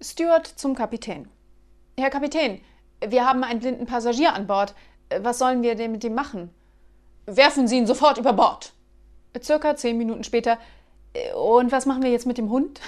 Stewart zum Kapitän. Herr Kapitän, wir haben einen blinden Passagier an Bord. Was sollen wir denn mit ihm machen? Werfen Sie ihn sofort über Bord. Circa zehn Minuten später. Äh, und was machen wir jetzt mit dem Hund?